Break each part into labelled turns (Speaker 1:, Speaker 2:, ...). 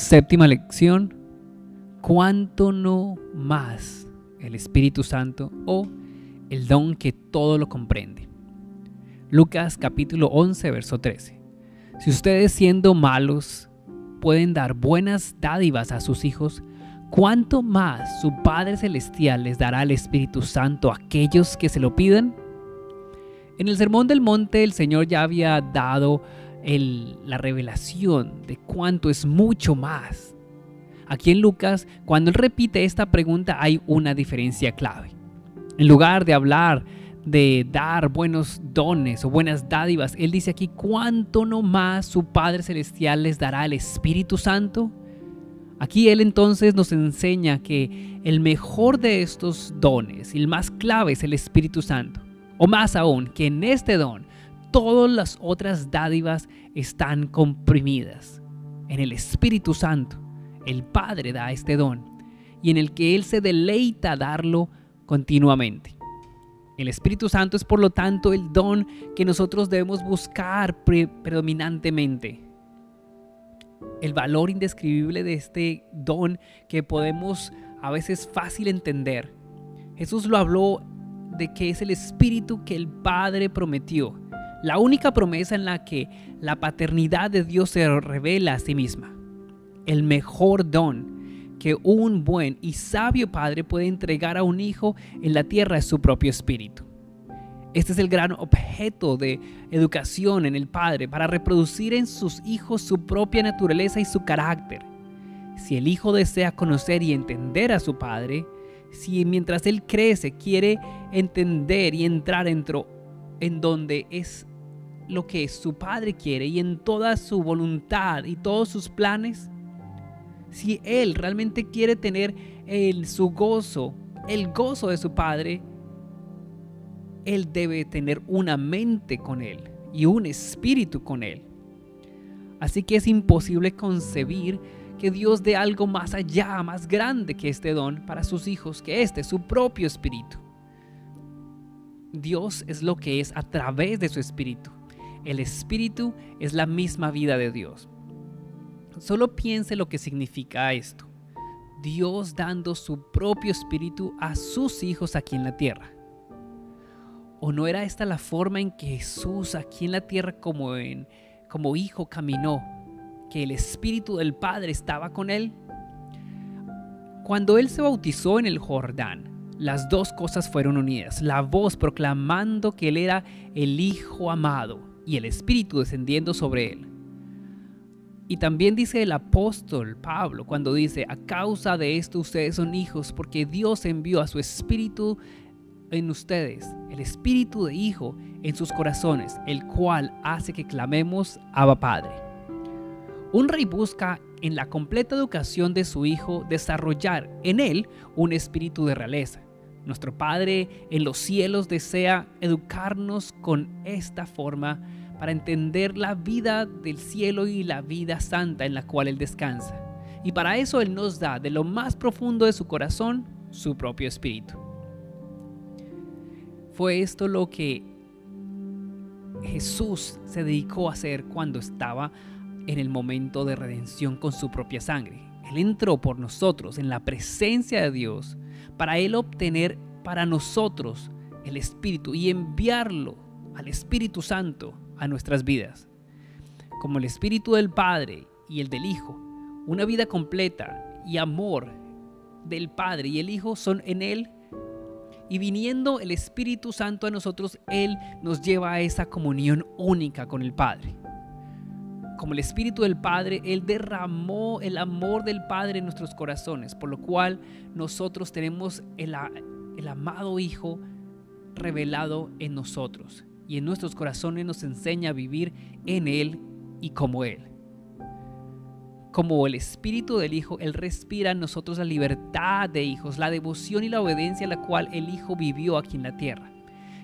Speaker 1: Séptima lección, ¿cuánto no más el Espíritu Santo o el don que todo lo comprende? Lucas capítulo 11, verso 13. Si ustedes siendo malos pueden dar buenas dádivas a sus hijos, ¿cuánto más su Padre Celestial les dará el Espíritu Santo a aquellos que se lo pidan? En el Sermón del Monte el Señor ya había dado la revelación de cuánto es mucho más. Aquí en Lucas, cuando él repite esta pregunta, hay una diferencia clave. En lugar de hablar de dar buenos dones o buenas dádivas, él dice aquí, ¿cuánto no más su Padre Celestial les dará el Espíritu Santo? Aquí él entonces nos enseña que el mejor de estos dones el más clave es el Espíritu Santo. O más aún, que en este don todas las otras dádivas están comprimidas. En el Espíritu Santo, el Padre da este don y en el que Él se deleita darlo continuamente. El Espíritu Santo es por lo tanto el don que nosotros debemos buscar predominantemente. El valor indescribible de este don que podemos a veces fácil entender. Jesús lo habló de que es el Espíritu que el Padre prometió la única promesa en la que la paternidad de Dios se revela a sí misma. El mejor don que un buen y sabio padre puede entregar a un hijo en la tierra es su propio espíritu. Este es el gran objeto de educación en el padre para reproducir en sus hijos su propia naturaleza y su carácter. Si el hijo desea conocer y entender a su padre, si mientras él crece quiere entender y entrar dentro en donde es lo que su Padre quiere y en toda su voluntad y todos sus planes, si Él realmente quiere tener el, su gozo, el gozo de su Padre, Él debe tener una mente con Él y un espíritu con Él. Así que es imposible concebir que Dios dé algo más allá, más grande que este don para sus hijos, que este, su propio espíritu. Dios es lo que es a través de su espíritu. El Espíritu es la misma vida de Dios. Solo piense lo que significa esto. Dios dando su propio Espíritu a sus hijos aquí en la tierra. ¿O no era esta la forma en que Jesús aquí en la tierra como, como hijo caminó? Que el Espíritu del Padre estaba con él. Cuando él se bautizó en el Jordán, las dos cosas fueron unidas. La voz proclamando que él era el Hijo amado y el Espíritu descendiendo sobre él. Y también dice el apóstol Pablo cuando dice, a causa de esto ustedes son hijos porque Dios envió a su Espíritu en ustedes, el Espíritu de Hijo en sus corazones, el cual hace que clamemos Abba Padre. Un rey busca en la completa educación de su hijo desarrollar en él un espíritu de realeza nuestro Padre en los cielos desea educarnos con esta forma para entender la vida del cielo y la vida santa en la cual Él descansa. Y para eso Él nos da de lo más profundo de su corazón su propio espíritu. Fue esto lo que Jesús se dedicó a hacer cuando estaba en el momento de redención con su propia sangre. Él entró por nosotros en la presencia de Dios para Él obtener para nosotros el Espíritu y enviarlo al Espíritu Santo a nuestras vidas. Como el Espíritu del Padre y el del Hijo, una vida completa y amor del Padre y el Hijo son en Él. Y viniendo el Espíritu Santo a nosotros, Él nos lleva a esa comunión única con el Padre como el Espíritu del Padre, Él derramó el amor del Padre en nuestros corazones, por lo cual nosotros tenemos el, el amado Hijo revelado en nosotros y en nuestros corazones nos enseña a vivir en Él y como Él. Como el Espíritu del Hijo, Él respira en nosotros la libertad de hijos, la devoción y la obediencia a la cual el Hijo vivió aquí en la tierra.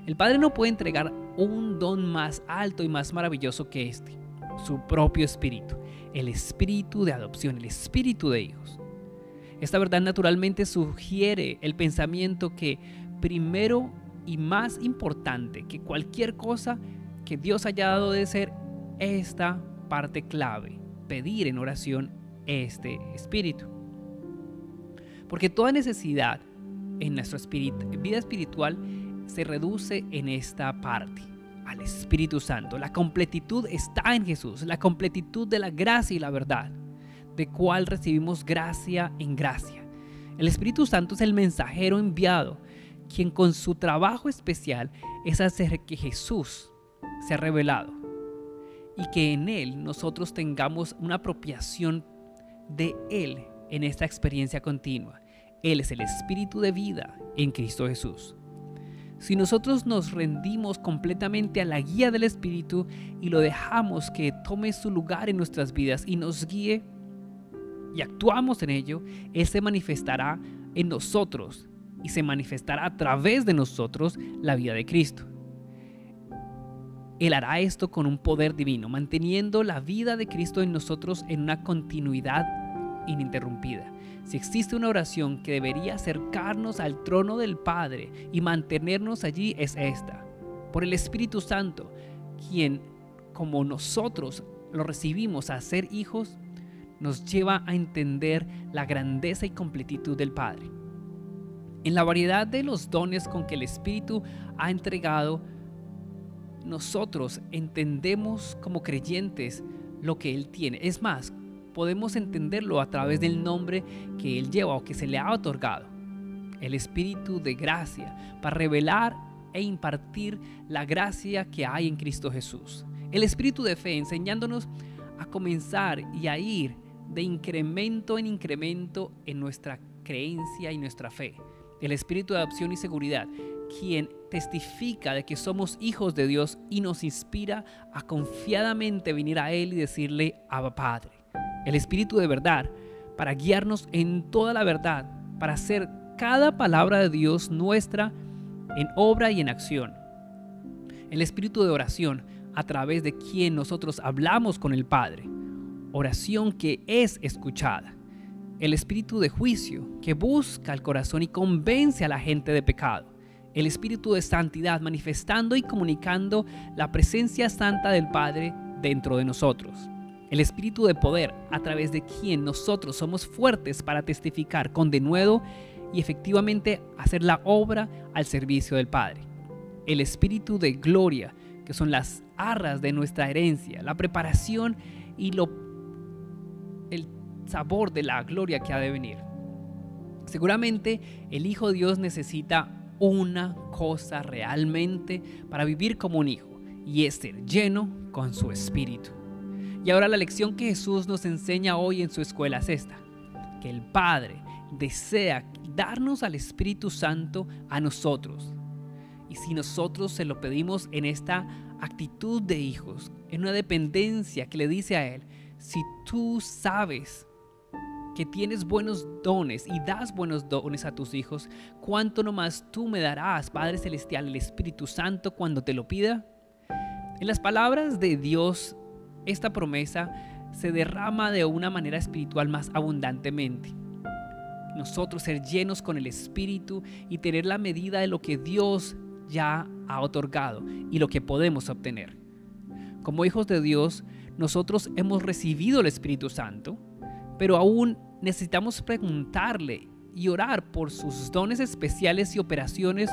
Speaker 1: El Padre no puede entregar un don más alto y más maravilloso que este su propio espíritu, el espíritu de adopción, el espíritu de hijos. Esta verdad naturalmente sugiere el pensamiento que primero y más importante que cualquier cosa que Dios haya dado de ser esta parte clave, pedir en oración este espíritu. Porque toda necesidad en nuestra vida espiritual se reduce en esta parte, al Espíritu Santo. La completitud está en Jesús, la completitud de la gracia y la verdad, de cual recibimos gracia en gracia. El Espíritu Santo es el mensajero enviado, quien con su trabajo especial es hacer que Jesús sea revelado y que en Él nosotros tengamos una apropiación de Él en esta experiencia continua. Él es el Espíritu de vida en Cristo Jesús. Si nosotros nos rendimos completamente a la guía del Espíritu y lo dejamos que tome su lugar en nuestras vidas y nos guíe y actuamos en ello, Él se manifestará en nosotros y se manifestará a través de nosotros la vida de Cristo. Él hará esto con un poder divino, manteniendo la vida de Cristo en nosotros en una continuidad ininterrumpida. Si existe una oración que debería acercarnos al trono del Padre y mantenernos allí es esta. Por el Espíritu Santo, quien como nosotros lo recibimos a ser hijos, nos lleva a entender la grandeza y completitud del Padre. En la variedad de los dones con que el Espíritu ha entregado, nosotros entendemos como creyentes lo que Él tiene. Es más, podemos entenderlo a través del nombre que Él lleva o que se le ha otorgado. El Espíritu de gracia, para revelar e impartir la gracia que hay en Cristo Jesús. El Espíritu de fe, enseñándonos a comenzar y a ir de incremento en incremento en nuestra creencia y nuestra fe. El Espíritu de adopción y seguridad, quien testifica de que somos hijos de Dios y nos inspira a confiadamente venir a Él y decirle, Abba Padre el Espíritu de verdad, para guiarnos en toda la verdad, para hacer cada palabra de Dios nuestra en obra y en acción. El Espíritu de oración, a través de quien nosotros hablamos con el Padre. Oración que es escuchada. El Espíritu de juicio, que busca el corazón y convence a la gente de pecado. El Espíritu de santidad, manifestando y comunicando la presencia santa del Padre dentro de nosotros el espíritu de poder a través de quien nosotros somos fuertes para testificar con denuedo y efectivamente hacer la obra al servicio del Padre. El espíritu de gloria, que son las arras de nuestra herencia, la preparación y lo, el sabor de la gloria que ha de venir. Seguramente el Hijo Dios necesita una cosa realmente para vivir como un hijo y es ser lleno con su espíritu. Y ahora la lección que Jesús nos enseña hoy en su escuela es esta, que el Padre desea darnos al Espíritu Santo a nosotros. Y si nosotros se lo pedimos en esta actitud de hijos, en una dependencia que le dice a Él, si tú sabes que tienes buenos dones y das buenos dones a tus hijos, ¿cuánto nomás tú me darás, Padre Celestial, el Espíritu Santo cuando te lo pida? En las palabras de Dios esta promesa se derrama de una manera espiritual más abundantemente. Nosotros ser llenos con el Espíritu y tener la medida de lo que Dios ya ha otorgado y lo que podemos obtener. Como hijos de Dios, nosotros hemos recibido el Espíritu Santo, pero aún necesitamos preguntarle y orar por sus dones especiales y operaciones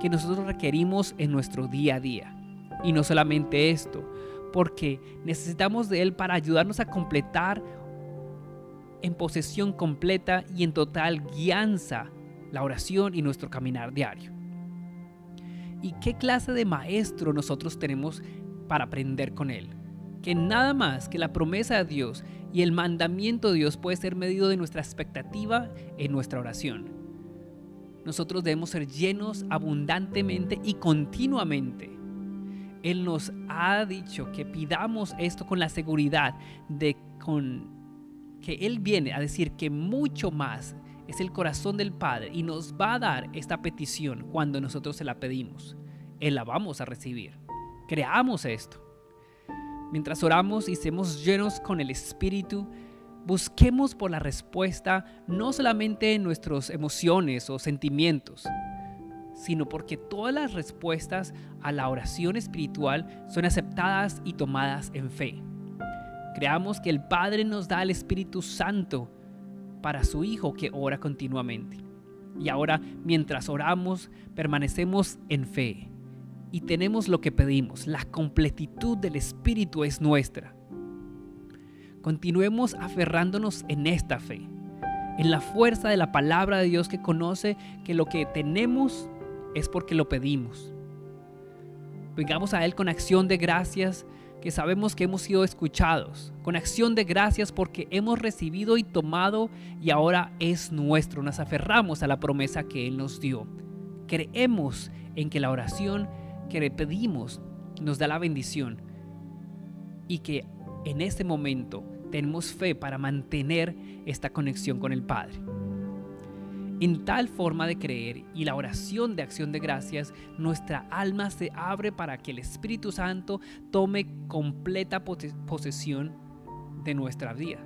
Speaker 1: que nosotros requerimos en nuestro día a día. Y no solamente esto, porque necesitamos de Él para ayudarnos a completar en posesión completa y en total guianza la oración y nuestro caminar diario. ¿Y qué clase de maestro nosotros tenemos para aprender con Él? Que nada más que la promesa de Dios y el mandamiento de Dios puede ser medido de nuestra expectativa en nuestra oración. Nosotros debemos ser llenos abundantemente y continuamente él nos ha dicho que pidamos esto con la seguridad de con, que Él viene a decir que mucho más es el corazón del Padre y nos va a dar esta petición cuando nosotros se la pedimos. Él la vamos a recibir. Creamos esto. Mientras oramos y seamos llenos con el Espíritu, busquemos por la respuesta no solamente en nuestras emociones o sentimientos, sino porque todas las respuestas a la oración espiritual son aceptadas y tomadas en fe. Creamos que el Padre nos da el Espíritu Santo para su Hijo que ora continuamente. Y ahora, mientras oramos, permanecemos en fe y tenemos lo que pedimos. La completitud del Espíritu es nuestra. Continuemos aferrándonos en esta fe, en la fuerza de la palabra de Dios que conoce que lo que tenemos es porque lo pedimos. Vengamos a Él con acción de gracias que sabemos que hemos sido escuchados, con acción de gracias porque hemos recibido y tomado y ahora es nuestro. Nos aferramos a la promesa que Él nos dio. Creemos en que la oración que le pedimos nos da la bendición y que en este momento tenemos fe para mantener esta conexión con el Padre. En tal forma de creer y la oración de acción de gracias, nuestra alma se abre para que el Espíritu Santo tome completa posesión de nuestra vida.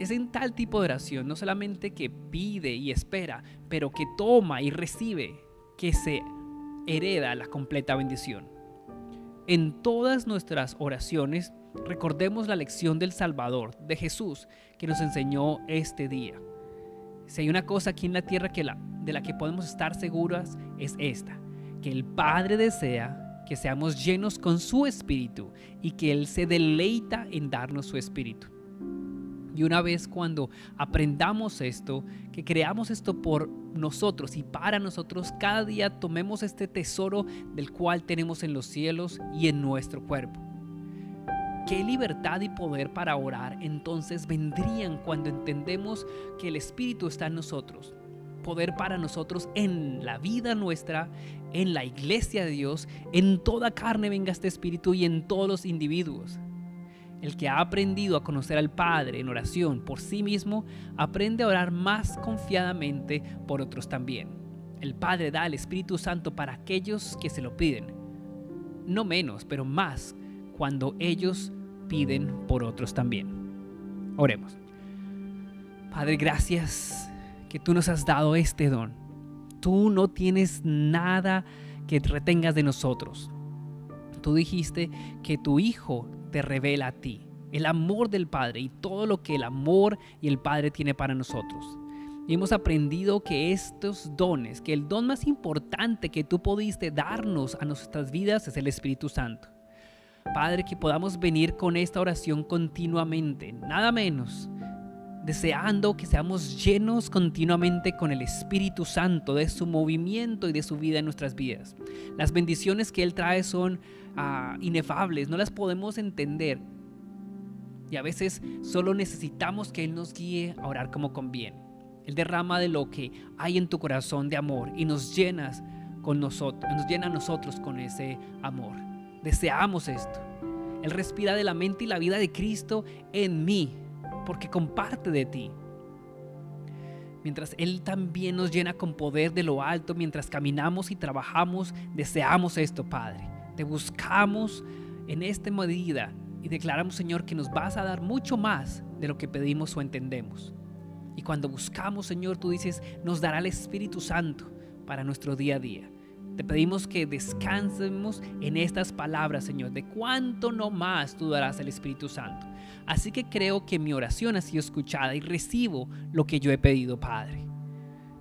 Speaker 1: Es en tal tipo de oración, no solamente que pide y espera, pero que toma y recibe, que se hereda la completa bendición. En todas nuestras oraciones, recordemos la lección del Salvador, de Jesús, que nos enseñó este día. Si hay una cosa aquí en la tierra que la, de la que podemos estar seguras es esta, que el Padre desea que seamos llenos con su espíritu y que Él se deleita en darnos su espíritu. Y una vez cuando aprendamos esto, que creamos esto por nosotros y para nosotros, cada día tomemos este tesoro del cual tenemos en los cielos y en nuestro cuerpo qué libertad y poder para orar entonces vendrían cuando entendemos que el Espíritu está en nosotros. Poder para nosotros en la vida nuestra, en la iglesia de Dios, en toda carne venga este Espíritu y en todos los individuos. El que ha aprendido a conocer al Padre en oración por sí mismo, aprende a orar más confiadamente por otros también. El Padre da el Espíritu Santo para aquellos que se lo piden. No menos, pero más cuando ellos piden por otros también. Oremos. Padre, gracias que tú nos has dado este don. Tú no tienes nada que retengas de nosotros. Tú dijiste que tu Hijo te revela a ti, el amor del Padre y todo lo que el amor y el Padre tiene para nosotros. Hemos aprendido que estos dones, que el don más importante que tú pudiste darnos a nuestras vidas es el Espíritu Santo. Padre, que podamos venir con esta oración continuamente, nada menos, deseando que seamos llenos continuamente con el Espíritu Santo, de su movimiento y de su vida en nuestras vidas. Las bendiciones que Él trae son ah, inefables, no las podemos entender. Y a veces solo necesitamos que Él nos guíe a orar como conviene. Él derrama de lo que hay en tu corazón de amor y nos llenas con nosotros, nos llena a nosotros con ese amor. Deseamos esto. Él respira de la mente y la vida de Cristo en mí, porque comparte de ti. Mientras Él también nos llena con poder de lo alto, mientras caminamos y trabajamos, deseamos esto, Padre. Te buscamos en esta medida y declaramos, Señor, que nos vas a dar mucho más de lo que pedimos o entendemos. Y cuando buscamos, Señor, tú dices, nos dará el Espíritu Santo para nuestro día a día. Te pedimos que descansemos en estas palabras, Señor, de cuánto no más tú darás al Espíritu Santo. Así que creo que mi oración ha sido escuchada y recibo lo que yo he pedido, Padre.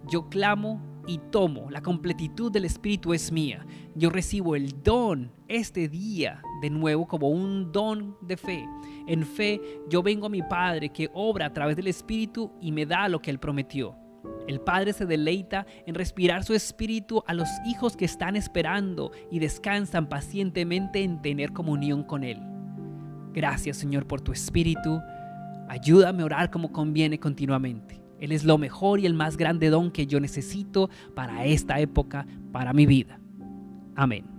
Speaker 1: Yo clamo y tomo, la completitud del Espíritu es mía. Yo recibo el don este día de nuevo como un don de fe. En fe yo vengo a mi Padre que obra a través del Espíritu y me da lo que Él prometió. El Padre se deleita en respirar su espíritu a los hijos que están esperando y descansan pacientemente en tener comunión con Él. Gracias Señor por tu espíritu. Ayúdame a orar como conviene continuamente. Él es lo mejor y el más grande don que yo necesito para esta época, para mi vida. Amén.